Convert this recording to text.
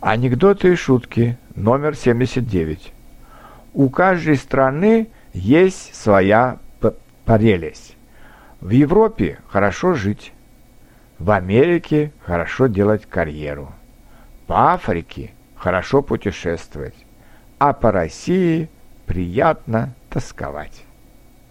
Анекдоты и шутки номер 79. У каждой страны есть своя прелесть. В Европе хорошо жить, в Америке хорошо делать карьеру, по Африке хорошо путешествовать, а по России приятно тосковать.